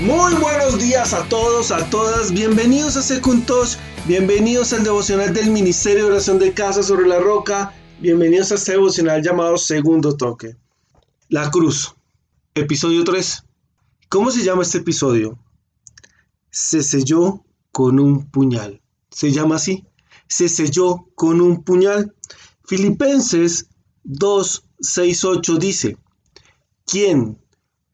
Muy buenos días a todos, a todas. Bienvenidos a Secuntos. Bienvenidos al devocional del Ministerio de Oración de Casa sobre la Roca. Bienvenidos a este devocional llamado Segundo Toque. La Cruz. Episodio 3. ¿Cómo se llama este episodio? Se selló con un puñal. Se llama así. Se selló con un puñal. Filipenses 2, 6, 8 dice, ¿quién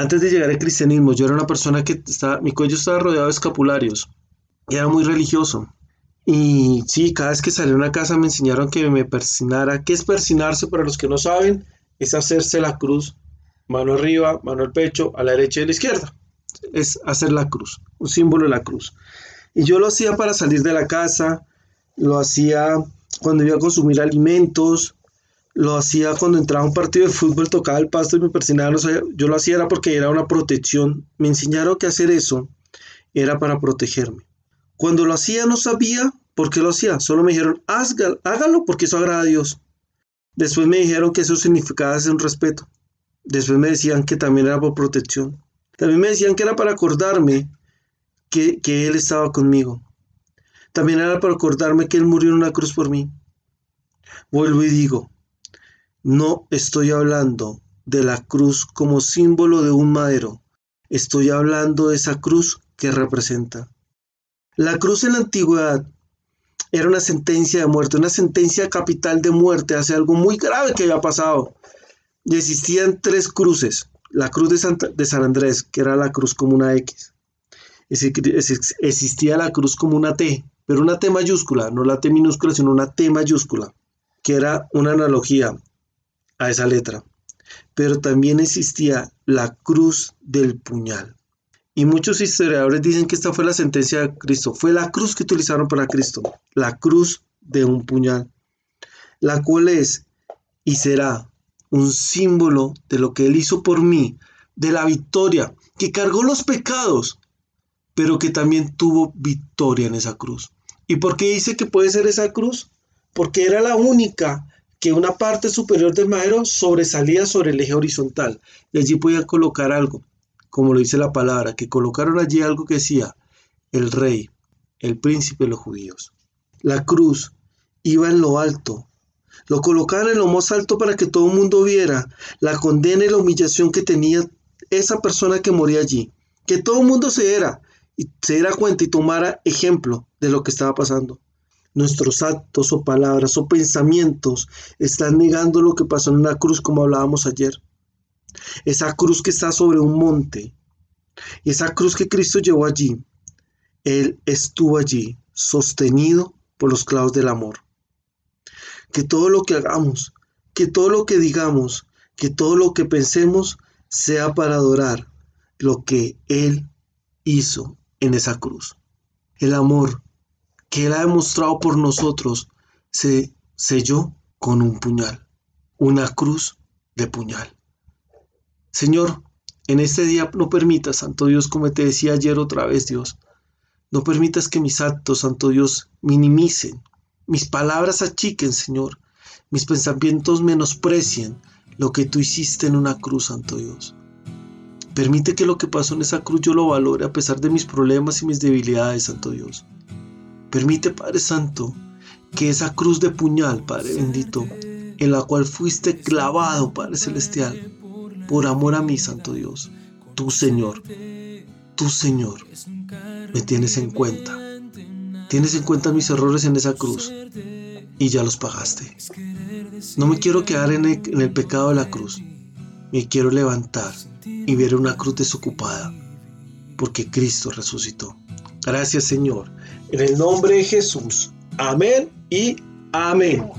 antes de llegar al cristianismo, yo era una persona que estaba, mi cuello estaba rodeado de escapularios y era muy religioso. Y sí, cada vez que salí a una casa me enseñaron que me persinara. ¿Qué es persinarse? Para los que no saben, es hacerse la cruz, mano arriba, mano al pecho, a la derecha y a la izquierda. Es hacer la cruz, un símbolo de la cruz. Y yo lo hacía para salir de la casa, lo hacía cuando iba a consumir alimentos, lo hacía cuando entraba a un partido de fútbol, tocaba el pasto y me persinaba. yo lo hacía era porque era una protección. Me enseñaron que hacer eso era para protegerme. Cuando lo hacía no sabía por qué lo hacía. Solo me dijeron, hágalo porque eso agrada a Dios. Después me dijeron que eso significaba hacer un respeto. Después me decían que también era por protección. También me decían que era para acordarme que, que Él estaba conmigo. También era para acordarme que Él murió en una cruz por mí. Vuelvo y digo, no estoy hablando de la cruz como símbolo de un madero, estoy hablando de esa cruz que representa. La cruz en la antigüedad era una sentencia de muerte, una sentencia capital de muerte hace algo muy grave que había pasado. Y existían tres cruces. La cruz de San Andrés, que era la cruz como una X. Existía la cruz como una T, pero una T mayúscula, no la T minúscula, sino una T mayúscula, que era una analogía a esa letra. Pero también existía la cruz del puñal. Y muchos historiadores dicen que esta fue la sentencia de Cristo. Fue la cruz que utilizaron para Cristo. La cruz de un puñal. La cual es y será un símbolo de lo que Él hizo por mí, de la victoria, que cargó los pecados, pero que también tuvo victoria en esa cruz. ¿Y por qué dice que puede ser esa cruz? Porque era la única que una parte superior del madero sobresalía sobre el eje horizontal y allí podían colocar algo, como lo dice la palabra, que colocaron allí algo que decía el rey, el príncipe de los judíos. La cruz iba en lo alto, lo colocaron en lo más alto para que todo el mundo viera la condena y la humillación que tenía esa persona que moría allí, que todo el mundo se era y se diera cuenta y tomara ejemplo de lo que estaba pasando. Nuestros actos o palabras o pensamientos están negando lo que pasó en una cruz como hablábamos ayer. Esa cruz que está sobre un monte. Esa cruz que Cristo llevó allí. Él estuvo allí sostenido por los clavos del amor. Que todo lo que hagamos, que todo lo que digamos, que todo lo que pensemos sea para adorar lo que Él hizo en esa cruz. El amor que Él ha demostrado por nosotros se selló con un puñal, una cruz de puñal. Señor, en este día no permitas, Santo Dios, como te decía ayer otra vez, Dios, no permitas que mis actos, Santo Dios, minimicen, mis palabras achiquen, Señor, mis pensamientos menosprecien lo que tú hiciste en una cruz, Santo Dios. Permite que lo que pasó en esa cruz yo lo valore a pesar de mis problemas y mis debilidades, Santo Dios. Permite, Padre Santo, que esa cruz de puñal, Padre bendito, en la cual fuiste clavado, Padre Celestial, por amor a mí, Santo Dios, tú, Señor, tú, Señor, me tienes en cuenta. Tienes en cuenta mis errores en esa cruz y ya los pagaste. No me quiero quedar en el, en el pecado de la cruz. Me quiero levantar y ver una cruz desocupada, porque Cristo resucitó. Gracias Señor en el nombre de Jesús. Amén y amén.